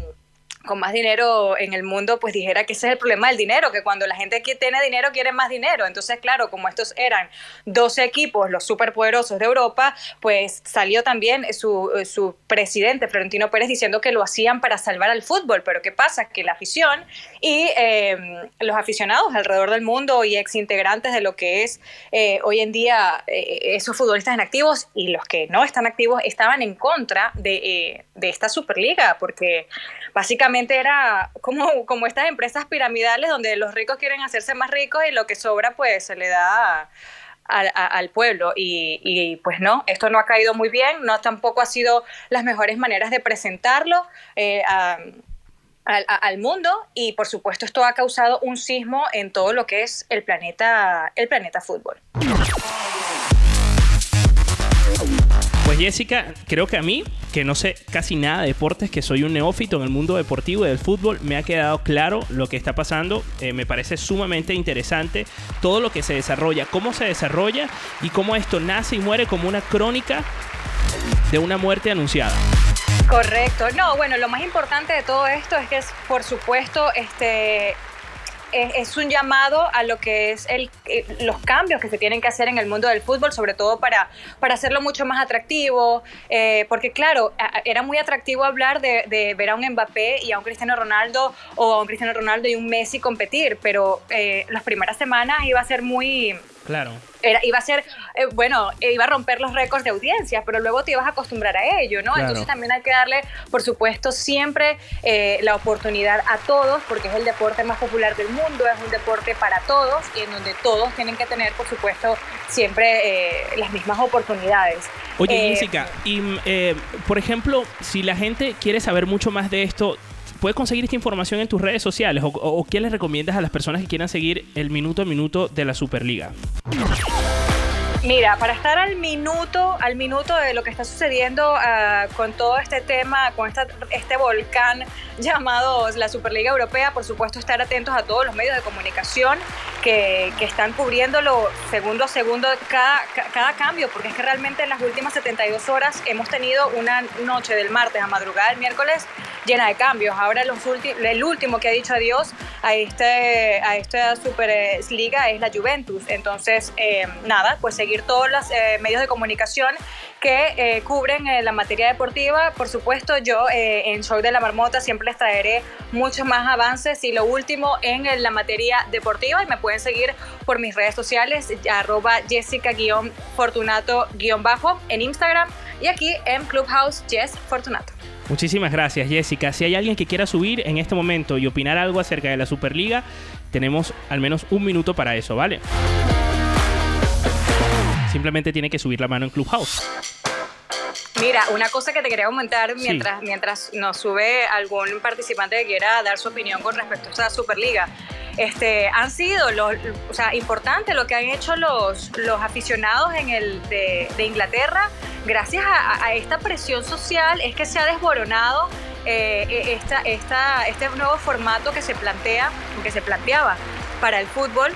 con más dinero en el mundo, pues dijera que ese es el problema del dinero, que cuando la gente que tiene dinero quiere más dinero. Entonces, claro, como estos eran 12 equipos, los superpoderosos de Europa, pues salió también su, su presidente, Florentino Pérez, diciendo que lo hacían para salvar al fútbol. Pero ¿qué pasa? Que la afición y eh, los aficionados alrededor del mundo y ex integrantes de lo que es eh, hoy en día eh, esos futbolistas en activos y los que no están activos estaban en contra de, eh, de esta Superliga, porque básicamente era como, como estas empresas piramidales donde los ricos quieren hacerse más ricos y lo que sobra pues se le da a- a- al pueblo y, y, pues no, esto no ha caído muy bien, no tampoco ha sido las mejores maneras de presentarlo eh, al, al mundo y por supuesto esto ha causado un sismo en todo lo que es el planeta, el planeta fútbol. Jessica, creo que a mí, que no sé casi nada de deportes, que soy un neófito en el mundo deportivo y del fútbol, me ha quedado claro lo que está pasando. Eh, me parece sumamente interesante todo lo que se desarrolla, cómo se desarrolla y cómo esto nace y muere como una crónica de una muerte anunciada. Correcto. No, bueno, lo más importante de todo esto es que por supuesto, este es, un llamado a lo que es el, eh, los cambios que se tienen que hacer en el mundo del fútbol, sobre todo para, para hacerlo mucho más atractivo, eh, porque claro, era muy atractivo hablar de, de ver a un Mbappé y a un Cristiano Ronaldo o a un Cristiano Ronaldo y un Messi competir, pero eh, las primeras semanas iba a ser muy Claro. era, iba a ser, eh, bueno, eh, iba a romper los récords de audiencia, pero luego te ibas a acostumbrar a ello, ¿no? Claro. Entonces también hay que darle, por supuesto, siempre eh, la oportunidad a todos, porque es el deporte más popular del mundo, es un deporte para todos y en donde todos tienen que tener, por supuesto, siempre eh, las mismas oportunidades. Oye, Eh, Jessica, y eh, por ejemplo, si la gente quiere saber mucho más de esto, ¿puedes conseguir esta información en tus redes sociales? ¿O, o- o qué les recomiendas a las personas que quieran seguir el minuto a minuto de la Superliga? Mira, para estar al minuto, al minuto de lo que está sucediendo ah, con todo este tema, con esta- este volcán llamado la Superliga Europea, por supuesto estar atentos a todos los medios de comunicación que, que están cubriéndolo segundo a segundo cada, ca- cada cambio, porque es que realmente en las últimas 72 horas hemos tenido una noche del martes a madrugada del miércoles llena de cambios. Ahora los el último que ha dicho adiós a, este, a esta Superliga es la Juventus. Entonces, eh, nada, pues seguir todos los eh, medios de comunicación que eh, cubren eh, la materia deportiva. Por supuesto, yo eh, en Show de la Marmota siempre les traeré muchos más avances y lo último en eh, la materia deportiva. Y me pueden seguir por mis redes sociales, arroba Jessica-Fortunato-bajo en Instagram y aquí en Clubhouse Jess Fortunato. Muchísimas gracias, Jessica. Si hay alguien que quiera subir en este momento y opinar algo acerca de la Superliga, tenemos al menos un minuto para eso, ¿vale? Simplemente tiene que subir la mano en Clubhouse. Mira, una cosa que te quería comentar Sí. mientras, mientras nos sube algún participante que quiera dar su opinión con respecto a esta Superliga. Este, han sido los, o sea, importante lo que han hecho los, los aficionados en el de, de Inglaterra. Gracias a, a esta presión social es que se ha desboronado eh, eh, esta, esta, este nuevo formato que se plantea, que se planteaba para el fútbol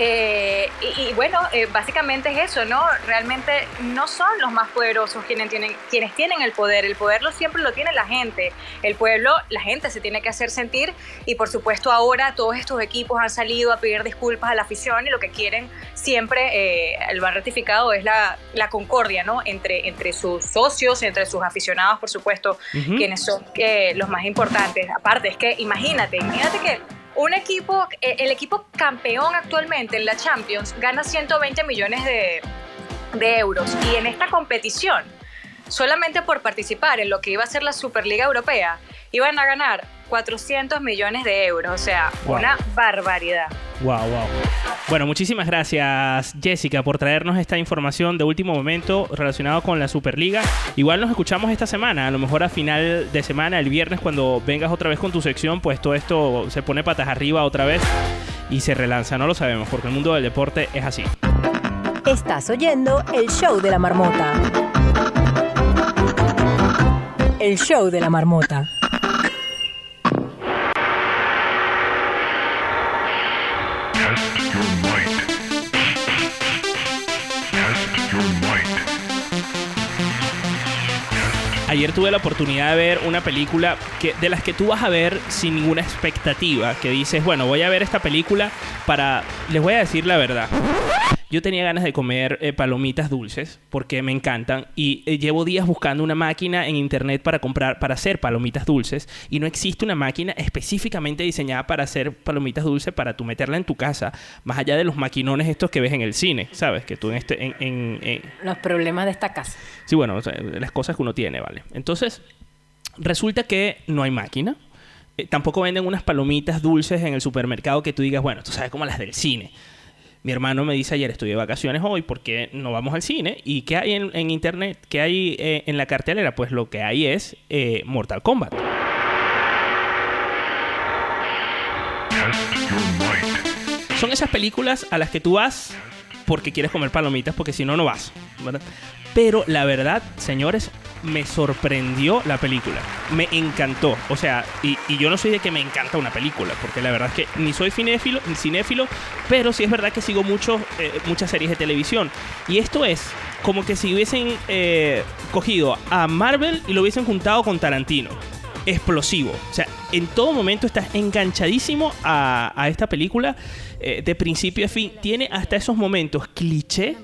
eh, y, y bueno, eh, básicamente es eso, ¿no? Realmente no son los más poderosos quienes tienen, quienes tienen el poder. El poder lo, siempre lo tiene la gente. El pueblo, la gente se tiene que hacer sentir. Y por supuesto, ahora todos estos equipos han salido a pedir disculpas a la afición y lo que quieren siempre, eh, lo han ratificado, es la, la concordia, ¿no? Entre, entre sus socios, entre sus aficionados, por supuesto, quienes son eh, los más importantes. Aparte, es que imagínate, imagínate que un equipo, eh, el equipo campeón actualmente en la Champions gana 120 millones de, de euros. Y en esta competición, solamente por participar en lo que iba a ser la Superliga Europea, iban a ganar 400 millones de euros, o sea, Wow. una barbaridad. Wow, wow. Bueno, muchísimas gracias Jessica por traernos esta información de último momento relacionado con la Superliga. Igual nos escuchamos esta semana, a lo mejor a final de semana, el viernes cuando vengas otra vez con tu sección, pues todo esto se pone patas arriba otra vez y se relanza, no lo sabemos, porque el mundo del deporte es así. Estás oyendo el show de la marmota. El show de la marmota. Ayer tuve la oportunidad de ver una película que, de las que tú vas a ver sin ninguna expectativa. Que dices, bueno, voy a ver esta película para. Les voy a decir la verdad. Yo tenía ganas de comer eh, palomitas dulces porque me encantan y eh, llevo días buscando una máquina en internet para comprar para hacer palomitas dulces y no existe una máquina específicamente diseñada para hacer palomitas dulces para tú meterla en tu casa, más allá de los maquinones estos que ves en el cine, ¿sabes? Que tú en este en, en- en- Los problemas de esta casa. Sí, bueno, o sea, las cosas que uno tiene, ¿vale? Entonces, resulta que no hay máquina. Eh, tampoco venden unas palomitas dulces en el supermercado que tú digas, bueno, tú sabes como las del cine. Mi hermano me dice ayer, estoy de vacaciones hoy, ¿por qué no vamos al cine? ¿Y qué hay en, en internet? ¿Qué hay eh, en la cartelera? Pues lo que hay es eh, Mortal Kombat. Son esas películas a las que tú vas porque quieres comer palomitas, porque si no, no vas. ¿verdad? Pero la verdad, señores, me sorprendió la película. Me encantó. O sea, y, yo no soy de que me encanta una película, porque la verdad es que ni soy cinéfilo, ni cinéfilo pero sí es verdad que sigo mucho, eh, muchas series de televisión. Y esto es como que si hubiesen eh, cogido a Marvel y lo hubiesen juntado con Tarantino explosivo. O sea, en todo momento estás enganchadísimo a, a esta película eh, de principio a fin. Tiene hasta esos momentos cliché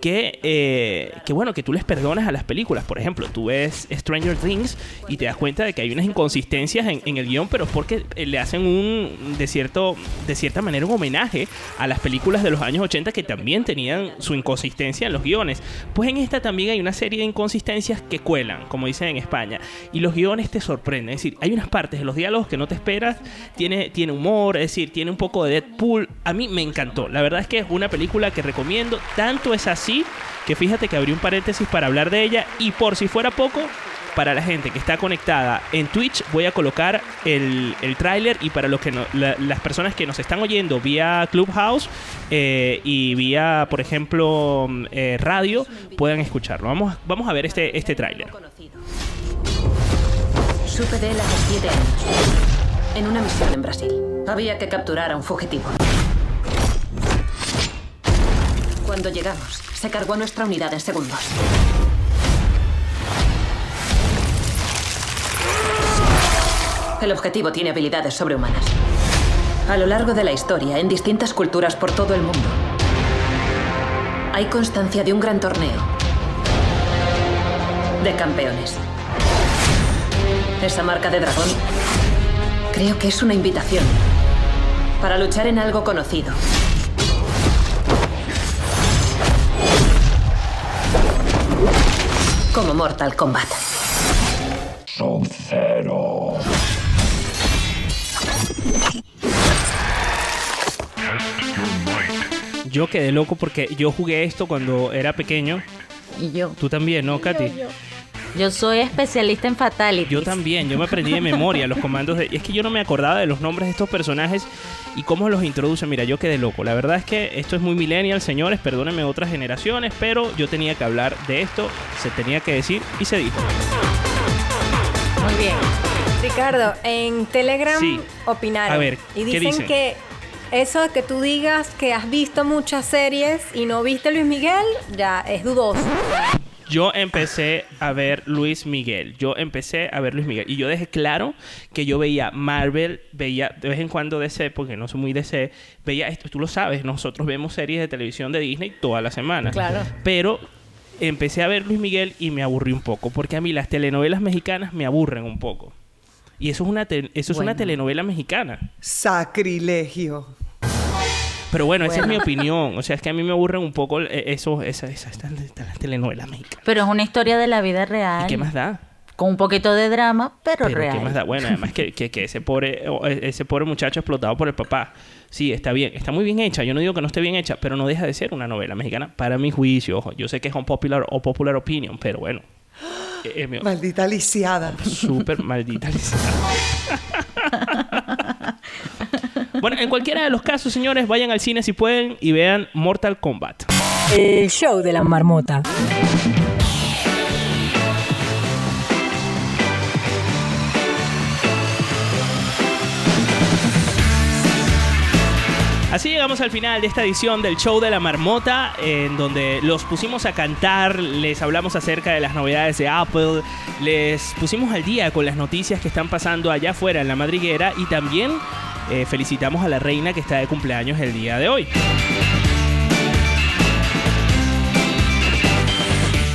que, eh, que, bueno, que tú les perdonas a las películas. Por ejemplo, tú ves Stranger Things y te das cuenta de que hay unas inconsistencias en, en el guion, pero es porque eh, le hacen un, de, cierto, de cierta manera, un homenaje a las películas de los años 80 que también tenían su inconsistencia en los guiones. Pues en esta también hay una serie de inconsistencias que cuelan, como dicen en España, y los guiones te sorprenden. Es decir, hay unas partes de los diálogos que no te esperas, tiene, tiene humor, es decir, tiene un poco de Deadpool. A mí me encantó. La verdad es que es una película que recomiendo. Tanto es así que fíjate que abrí un paréntesis para hablar de ella y por si fuera poco, para la gente que está conectada en Twitch voy a colocar el, el tráiler y para los que las personas que nos están oyendo vía Clubhouse eh, y vía, por ejemplo, mm, eh, radio, puedan escucharlo. Vamos, vamos a ver este, este tráiler. Supe de él hace siete años. En una misión en Brasil. Había que capturar a un fugitivo. Cuando llegamos, se cargó nuestra unidad en segundos. El objetivo tiene habilidades sobrehumanas. A lo largo de la historia, en distintas culturas por todo el mundo, hay constancia de un gran torneo de campeones. Esa marca de dragón creo que es una invitación para luchar en algo conocido. Como Mortal Kombat. Sub-Zero. Yo quedé loco porque yo jugué esto cuando era pequeño. Y yo. Tú también, ¿no, Katy? Yo soy especialista en Fatality. Yo también, yo me aprendí de memoria los comandos de... y Es que yo no me acordaba de los nombres de estos personajes y cómo los introducen. Mira, yo quedé loco. La verdad es que esto es muy millennial, señores, perdónenme otras generaciones, pero yo tenía que hablar de esto, se tenía que decir y se dijo. Muy bien. Ricardo, en Telegram Sí. opinaron. A ver, y ¿qué dicen dicen? que eso de que tú digas que has visto muchas series y no viste Luis Miguel, ya es dudoso. Yo empecé a ver Luis Miguel. Yo empecé a ver Luis Miguel. Y yo dejé claro que yo veía Marvel, veía de vez en cuando DC, porque no soy muy DC. Veía esto, tú lo sabes, nosotros vemos series de televisión de Disney toda la semana. Claro. Pero empecé a ver Luis Miguel y me aburrí un poco. Porque a mí las telenovelas mexicanas me aburren un poco. Y eso es una, te- eso es una telenovela mexicana. Sacrilegio. Pero bueno, esa es mi opinión. O sea, es que a mí me aburren un poco eh, eso, esa, esa, esta- esta- las telenovelas mexicanas. Pero es una historia de la vida real. ¿Y qué más da? Con un poquito de drama, pero, Pero real. ¿qué más da? Bueno, además que, que, que ese pobre e- ese pobre muchacho explotado por el papá. Sí, está bien, está muy bien hecha. Yo no digo que no esté bien hecha, pero no deja de ser una novela mexicana para mi juicio. Ojo, yo sé que es un popular o popular opinion, pero bueno. Eh, eh, mi- Maldita lisiada. Súper maldita lisiada. Bueno, en cualquiera de los casos, señores, vayan al cine si pueden y vean Mortal Kombat. El show de la marmota. Así llegamos al final de esta edición del show de la marmota, en donde los pusimos a cantar, les hablamos acerca de las novedades de Apple, les pusimos al día con las noticias que están pasando allá afuera en la madriguera y también eh, felicitamos a la reina que está de cumpleaños el día de hoy.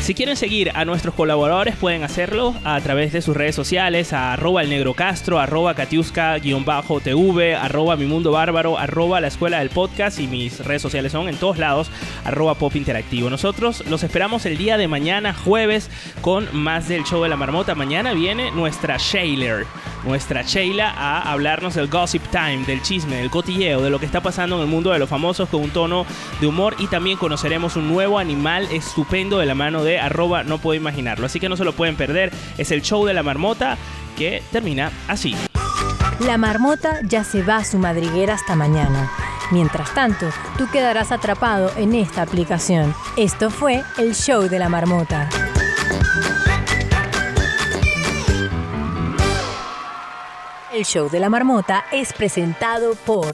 Si quieren seguir a nuestros colaboradores pueden hacerlo a través de sus redes sociales, arroba el negro castro, arroba catiusca-tv, arroba mi mundo bárbaro, arroba la escuela del podcast y mis redes sociales son en todos lados, arroba pop interactivo. Nosotros los esperamos el día de mañana, jueves, con más del show de la marmota. Mañana viene nuestra Shailer, nuestra Sheila a hablarnos del gossip time, del chisme, del cotilleo, de lo que está pasando en el mundo de los famosos con un tono de humor y también conoceremos un nuevo animal estupendo de la mano arroba no puedo imaginarlo. Así que no se lo pueden perder. Es el show de la marmota que termina así. La marmota ya se va a su madriguera hasta mañana. Mientras tanto, tú quedarás atrapado en esta aplicación. Esto fue el show de la marmota. El show de la marmota es presentado por...